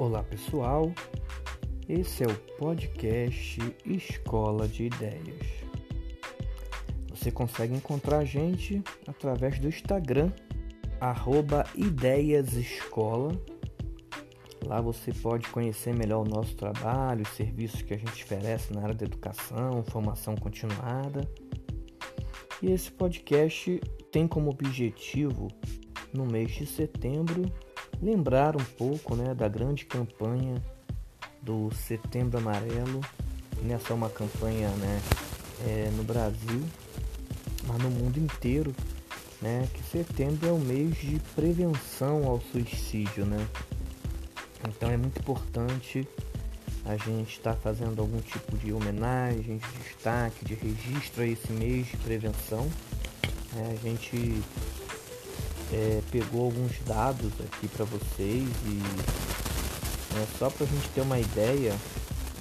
Olá pessoal, esse é o podcast Escola de Ideias. Você consegue encontrar a gente através do Instagram, ideiasescola. Lá você pode conhecer melhor o nosso trabalho, os serviços que a gente oferece na área da educação, formação continuada. E esse podcast tem como objetivo, no mês de setembro, lembrar um pouco né, da grande campanha do Setembro Amarelo. Nessa é uma campanha né, é, no Brasil, mas no mundo inteiro, né, que setembro é o mês de prevenção ao suicídio. Né? Então é muito importante a gente estar tá fazendo algum tipo de homenagem, de destaque, de registro a esse mês de prevenção. É, a gente é, pegou alguns dados aqui para vocês e é, só para a gente ter uma ideia,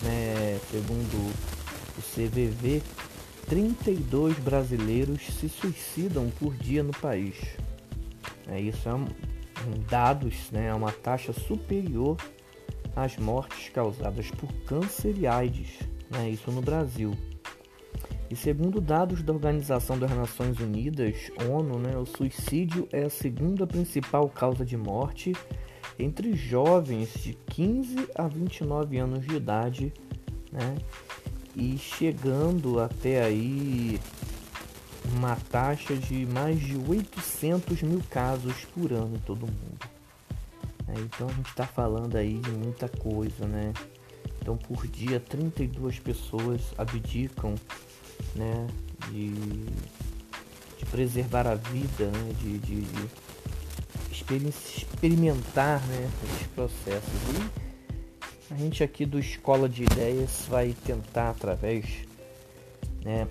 né, segundo o CVV, 32 brasileiros se suicidam por dia no país. É, isso é um, dados, né, é uma taxa superior às mortes causadas por câncer e AIDS, né, isso no Brasil. E segundo dados da Organização das Nações Unidas, ONU, né, o suicídio é a segunda principal causa de morte entre jovens de 15 a 29 anos de idade, né, e chegando até aí uma taxa de mais de 800 mil casos por ano em todo mundo. É, então a gente está falando aí de muita coisa, né? Então por dia 32 pessoas abdicam né, de, de preservar a vida, né, de, de, de experimentar né, esses processos. E a gente aqui do Escola de Ideias vai tentar através né,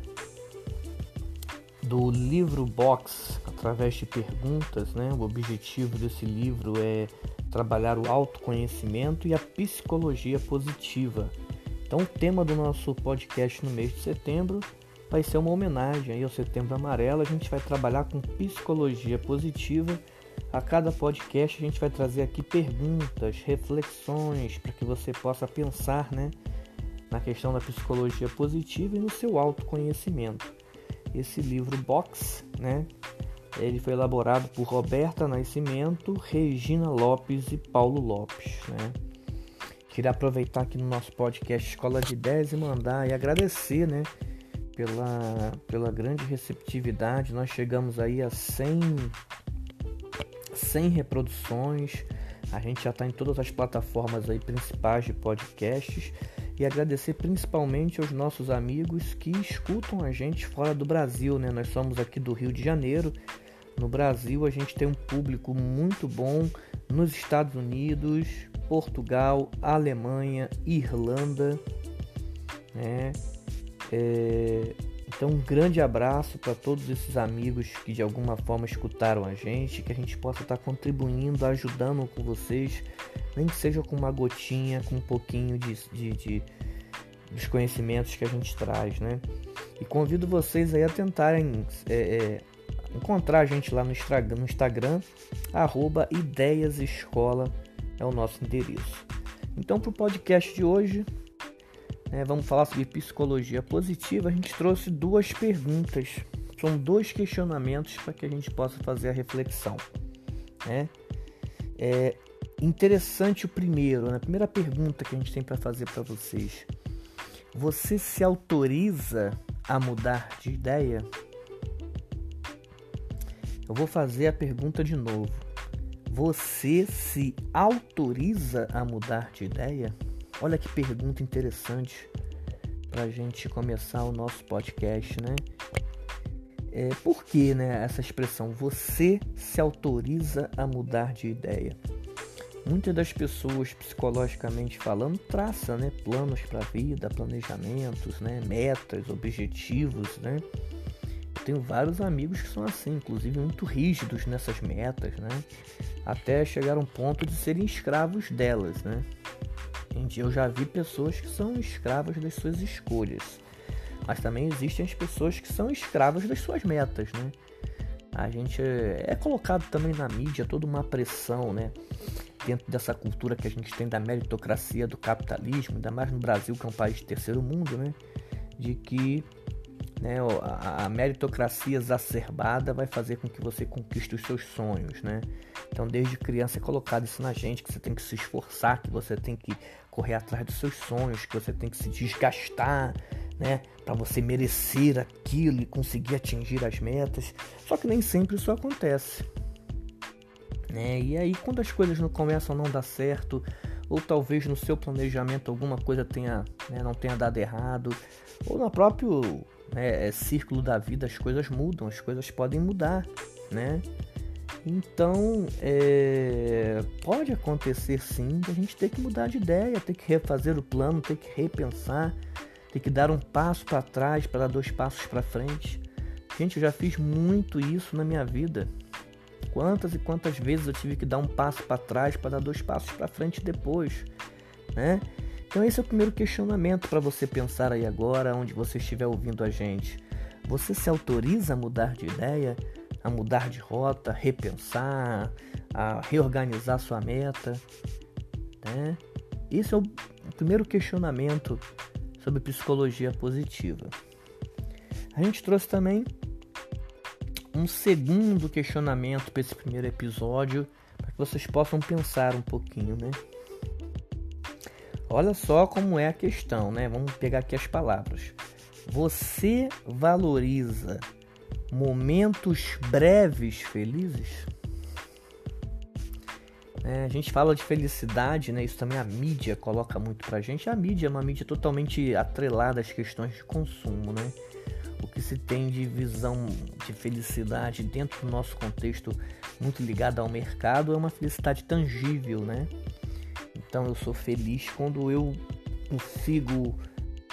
do livro box, através de perguntas, né, o objetivo desse livro é trabalhar o autoconhecimento e a psicologia positiva. Então, o tema do nosso podcast no mês de setembro vai ser uma homenagem aí ao Setembro Amarelo. A gente vai trabalhar com psicologia positiva. A cada podcast a gente vai trazer aqui perguntas, reflexões para que você possa pensar, né, na questão da psicologia positiva e no seu autoconhecimento. Esse livro box, né, ele foi elaborado por Roberta Nascimento, Regina Lopes e Paulo Lopes, né? Queria aproveitar aqui no nosso podcast Escola de 10 e mandar e agradecer, né, pela, pela grande receptividade. Nós chegamos aí a 100, 100 reproduções. A gente já está em todas as plataformas aí principais de podcasts e agradecer principalmente aos nossos amigos que escutam a gente fora do Brasil, né? Nós somos aqui do Rio de Janeiro. No Brasil a gente tem um público muito bom nos Estados Unidos, Portugal, Alemanha, Irlanda, né? É, então, um grande abraço para todos esses amigos que de alguma forma escutaram a gente, que a gente possa estar tá contribuindo, ajudando com vocês, nem que seja com uma gotinha, com um pouquinho de, de, de dos conhecimentos que a gente traz, né? E convido vocês aí a tentarem é, é, encontrar a gente lá no Instagram, no Instagram é o nosso endereço. Então, para o podcast de hoje, né, vamos falar sobre psicologia positiva, a gente trouxe duas perguntas. São dois questionamentos para que a gente possa fazer a reflexão. Né? É interessante o primeiro, né? a primeira pergunta que a gente tem para fazer para vocês. Você se autoriza a mudar de ideia? Eu vou fazer a pergunta de novo. Você se autoriza a mudar de ideia? Olha que pergunta interessante para a gente começar o nosso podcast, né? É, por que né, essa expressão você se autoriza a mudar de ideia? Muitas das pessoas, psicologicamente falando, traçam né, planos para a vida, planejamentos, né, metas, objetivos. Né? Tenho vários amigos que são assim, inclusive muito rígidos nessas metas, né? até chegar um ponto de serem escravos delas. Né? Eu já vi pessoas que são escravas das suas escolhas, mas também existem as pessoas que são escravas das suas metas, né? A gente é colocado também na mídia toda uma pressão, né? dentro dessa cultura que a gente tem da meritocracia, do capitalismo, ainda mais no Brasil, que é um país de terceiro mundo, né? De que né, a, meritocracia exacerbada vai fazer com que você conquiste os seus sonhos, né? Então, desde criança é colocado isso na gente, que você tem que se esforçar, que você tem que correr atrás dos seus sonhos, que você tem que se desgastar, né, para você merecer aquilo e conseguir atingir as metas. Só que nem sempre isso acontece. Né? E aí, quando as coisas não começam a não dar certo, ou talvez no seu planejamento alguma coisa tenha, né, não tenha dado errado, ou no próprio né, círculo da vida as coisas mudam, as coisas podem mudar, né? Então, é, pode acontecer sim a gente ter que mudar de ideia, ter que refazer o plano, ter que repensar, ter que dar um passo para trás para dar dois passos para frente. Gente, eu já fiz muito isso na minha vida. Quantas e quantas vezes eu tive que dar um passo para trás para dar dois passos para frente depois, né? Então esse é o primeiro questionamento para você pensar aí agora, onde você estiver ouvindo a gente. Você se autoriza a mudar de ideia? a mudar de rota, repensar, a reorganizar sua meta. Né? Esse é o primeiro questionamento sobre psicologia positiva. A gente trouxe também um segundo questionamento para esse primeiro episódio, para que vocês possam pensar um pouquinho, né? Olha só como é a questão, né? Vamos pegar aqui as palavras. Você valoriza momentos breves felizes. É, a gente fala de felicidade, né? Isso também a mídia coloca muito pra gente. A mídia é uma mídia totalmente atrelada às questões de consumo, né? O que se tem de visão de felicidade dentro do nosso contexto muito ligado ao mercado é uma felicidade tangível, né? Então eu sou feliz quando eu consigo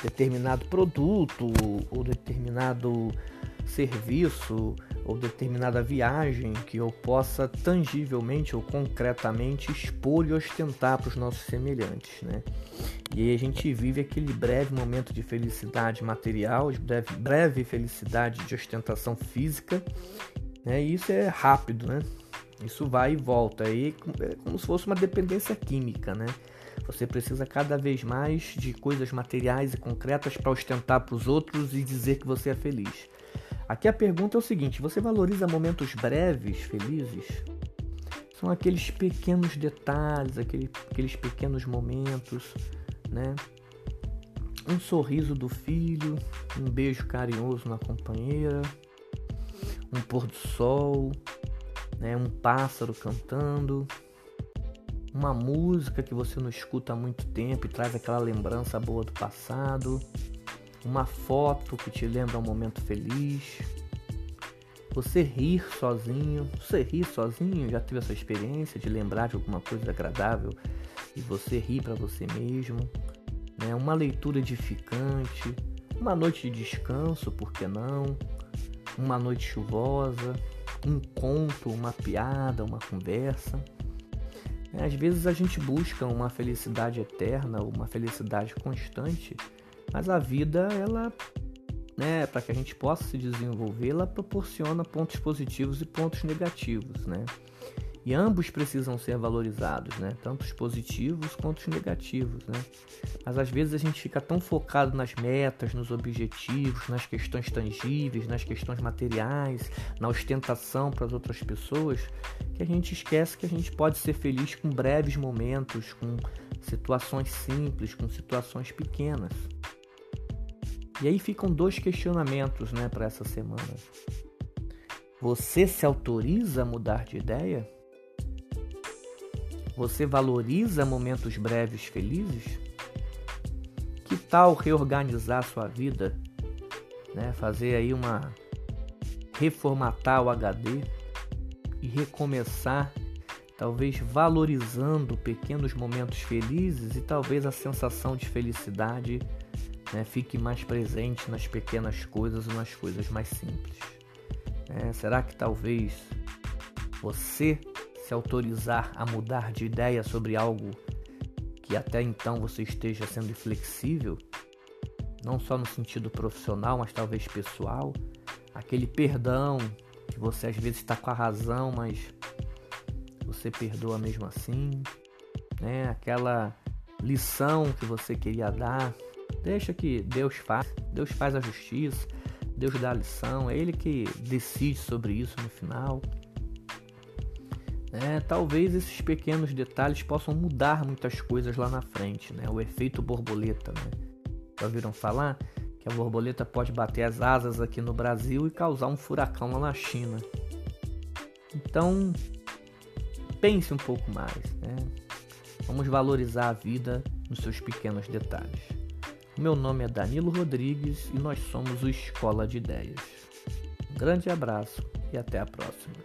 determinado produto ou determinado serviço ou determinada viagem que eu possa tangivelmente ou concretamente expor e ostentar para os nossos semelhantes, né? E aí a gente vive aquele breve momento de felicidade material, breve, breve felicidade de ostentação física, né? E isso é rápido, né? Isso vai e volta, aí é como se fosse uma dependência química, né? Você precisa cada vez mais de coisas materiais e concretas para ostentar para os outros e dizer que você é feliz. Aqui a pergunta é o seguinte: você valoriza momentos breves, felizes? São aqueles pequenos detalhes, aquele, aqueles pequenos momentos, né? Um sorriso do filho, um beijo carinhoso na companheira, um pôr do sol, né? um pássaro cantando, uma música que você não escuta há muito tempo e traz aquela lembrança boa do passado uma foto que te lembra um momento feliz, você rir sozinho, você rir sozinho, já teve essa experiência de lembrar de alguma coisa agradável e você rir para você mesmo, né? Uma leitura edificante, uma noite de descanso, por que não? Uma noite chuvosa, um conto, uma piada, uma conversa. Às vezes a gente busca uma felicidade eterna, uma felicidade constante mas a vida, ela, né, para que a gente possa se desenvolver, ela proporciona pontos positivos e pontos negativos, né? E ambos precisam ser valorizados, né? Tanto os positivos quanto os negativos, né? Mas às vezes a gente fica tão focado nas metas, nos objetivos, nas questões tangíveis, nas questões materiais, na ostentação para as outras pessoas, que a gente esquece que a gente pode ser feliz com breves momentos, com situações simples, com situações pequenas. E aí ficam dois questionamentos, né, para essa semana. Você se autoriza a mudar de ideia? Você valoriza momentos breves felizes? Que tal reorganizar sua vida, né? Fazer aí uma reformatar o HD e recomeçar, talvez valorizando pequenos momentos felizes e talvez a sensação de felicidade né? Fique mais presente nas pequenas coisas e nas coisas mais simples. É, será que talvez você se autorizar a mudar de ideia sobre algo que até então você esteja sendo flexível, não só no sentido profissional, mas talvez pessoal, aquele perdão que você às vezes está com a razão, mas você perdoa mesmo assim, né? Aquela lição que você queria dar, deixa que Deus faz. Deus faz a justiça, Deus dá a lição, é Ele que decide sobre isso no final. É, talvez esses pequenos detalhes possam mudar muitas coisas lá na frente, né? O efeito borboleta, né? Já ouviram falar que a borboleta pode bater as asas aqui no Brasil e causar um furacão lá na China. Então, pense um pouco mais, né? Vamos valorizar a vida nos seus pequenos detalhes. Meu nome é Danilo Rodrigues e nós somos o Escola de Ideias. Um grande abraço e até a próxima.